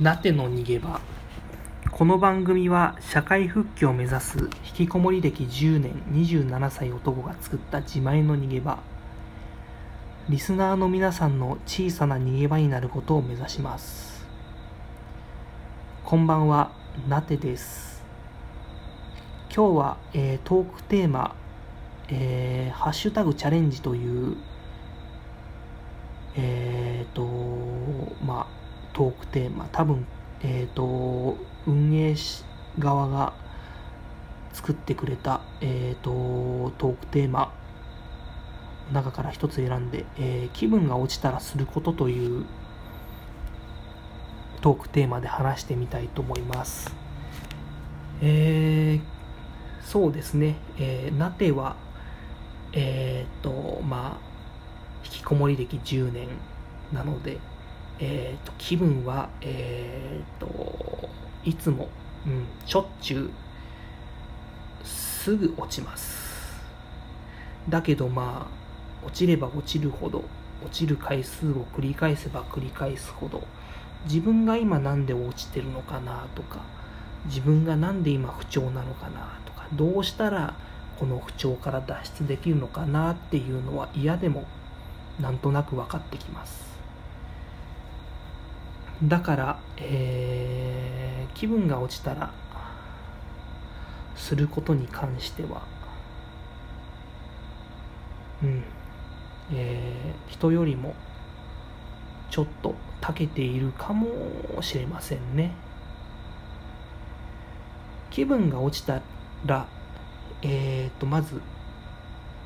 なての逃げ場。この番組は社会復帰を目指す引きこもり歴10年27歳男が作った自前の逃げ場。リスナーの皆さんの小さな逃げ場になることを目指します。こんばんはなてです。今日は、えー、トークテーマ、えー、ハッシュタグチャレンジというテーマ多分え、ー、と運営側が作ってくれた、えーと、トークテーマ中から一つ選んで、えー、気分が落ちたらすることというトークテーマで話してみたいと思います。えー、そうですね、えー、なては、えっ、と、まあ、引きこもり歴10年なので、えーと、気分は、えーと、いつも、うん、しょっちゅうすぐ落ちます。だけどまあ落ちれば落ちるほど落ちる回数を繰り返せば繰り返すほど自分が今何で落ちてるのかなとか自分が何で今不調なのかなとかどうしたらこの不調から脱出できるのかなっていうのは嫌でもなんとなく分かってきます。だから、えー、気分が落ちたらすることに関してはうんえー、人よりもちょっと長けているかもしれませんね。気分が落ちたらえっ、ー、とまず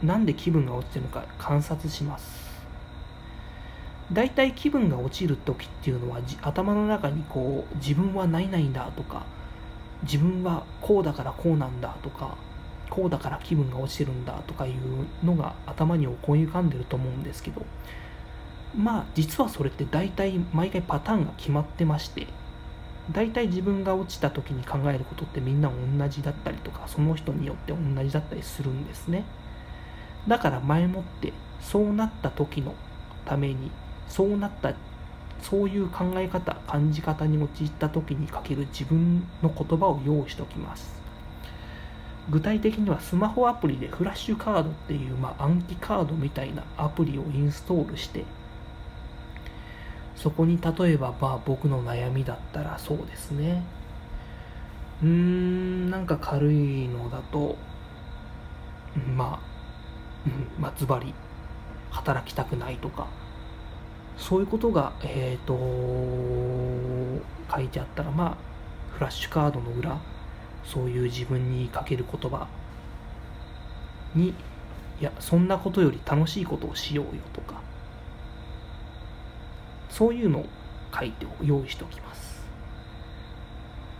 なんで気分が落ちてるのか観察します。大体気分が落ちる時っていうのは頭の中にこう自分はないないんだとか自分はこうだからこうなんだとかこうだから気分が落ちてるんだとかいうのが頭に思い浮かんでると思うんですけどまあ実はそれって大体毎回パターンが決まってまして大体自分が落ちた時に考えることってみんな同じだったりとかその人によって同じだったりするんですね。だから前もってそうなった時のためにそうなったそういう考え方感じ方に陥った時にかける自分の言葉を用意しておきます。具体的にはスマホアプリでフラッシュカードっていう、まあ、暗記カードみたいなアプリをインストールしてそこに例えば、まあ、僕の悩みだったらそうですね。うーんなんか軽いのだとまあ、うん、まあズバリ働きたくないとかそういうことが、え、ー、と書いてあったら、まあ、フラッシュカードの裏、そういう自分にかける言葉に、いや、そんなことより楽しいことをしようよとか、そういうのを書いて用意しておきます。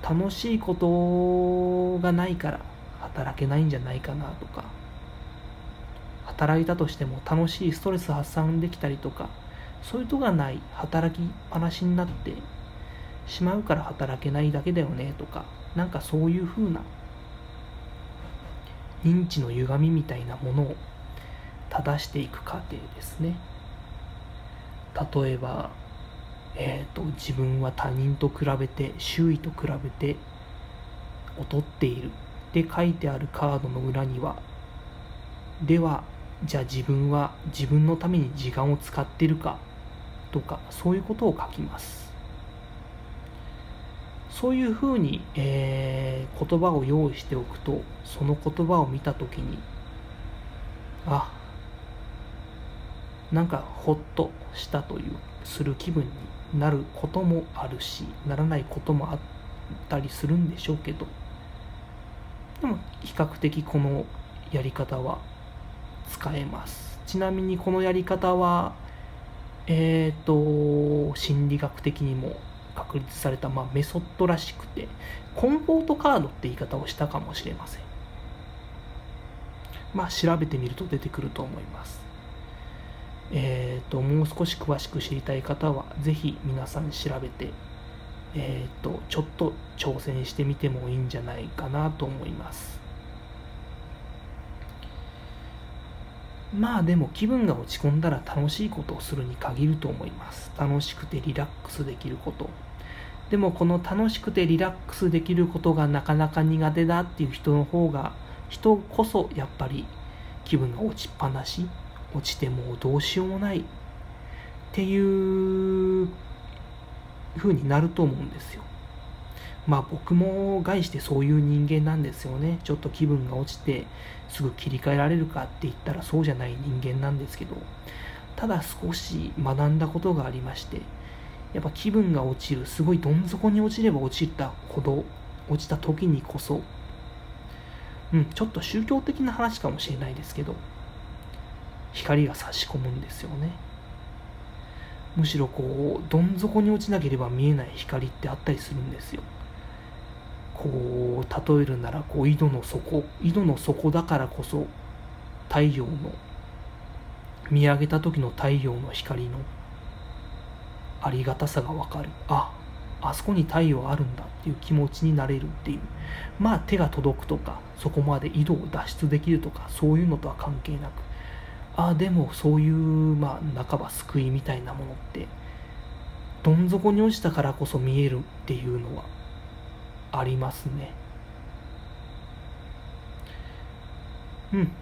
楽しいことがないから働けないんじゃないかなとか、働いたとしても楽しいストレス発散できたりとか、そういうとがない働きっぱなしになってしまうから働けないだけだよねとかなんかそういう風な認知の歪みみたいなものを正していく過程ですね。例えば、えーと、自分は他人と比べて周囲と比べて劣っている。って書いてあるカードの裏にはではじゃあ自分は自分のために時間を使ってるかとかそういうことを書きます。そういうふうに、えー、言葉を用意しておくとその言葉を見た時にあなんかほっとしたというする気分になることもあるしならないこともあったりするんでしょうけどでも比較的このやり方は使えます。ちなみにこのやり方はえっ、ー、と、心理学的にも確立された、まあ、メソッドらしくて、コンフォートカードって言い方をしたかもしれません。まあ、調べてみると出てくると思います。えっ、ー、と、もう少し詳しく知りたい方は、ぜひ皆さん調べて、えっ、ー、と、ちょっと挑戦してみてもいいんじゃないかなと思います。まあでも気分が落ち込んだら楽しいことをするに限ると思います。楽しくてリラックスできること。でもこの楽しくてリラックスできることがなかなか苦手だっていう人の方が人こそやっぱり気分が落ちっぱなし落ちてもうどうしようもないっていう風になると思うんですよまあ僕も概してそういう人間なんですよね。ちょっと気分が落ちてすぐ切り替えられるかって言ったらそうじゃない人間なんですけどただ少し学んだことがありましてやっぱ気分が落ちるすごいどん底に落ちれば落ちたほど落ちた時にこそうんちょっと宗教的な話かもしれないですけど光が差し込むんですよね。むしろこうどん底に落ちなければ見えない光ってあったりするんですよ。こう例えるならこう井戸の底井戸の底だからこそ太陽の見上げた時の太陽の光のありがたさがわかる。ああそこに太陽あるんだっていう気持ちになれるっていう。まあ手が届くとかそこまで井戸を脱出できるとかそういうのとは関係なく。あでもそういうまあ半ば救いみたいなものってどん底に落ちたからこそ見えるっていうのはありますね。うん。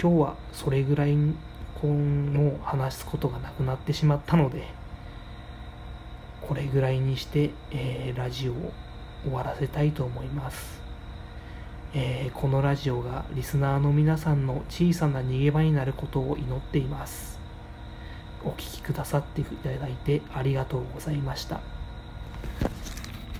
今日はそれぐらいもう話すことがなくなってしまったのでこれぐらいにして、えー、ラジオを終わらせたいと思います、えー、このラジオがリスナーの皆さんの小さな逃げ場になることを祈っています。お聴きくださっていただいてありがとうございました。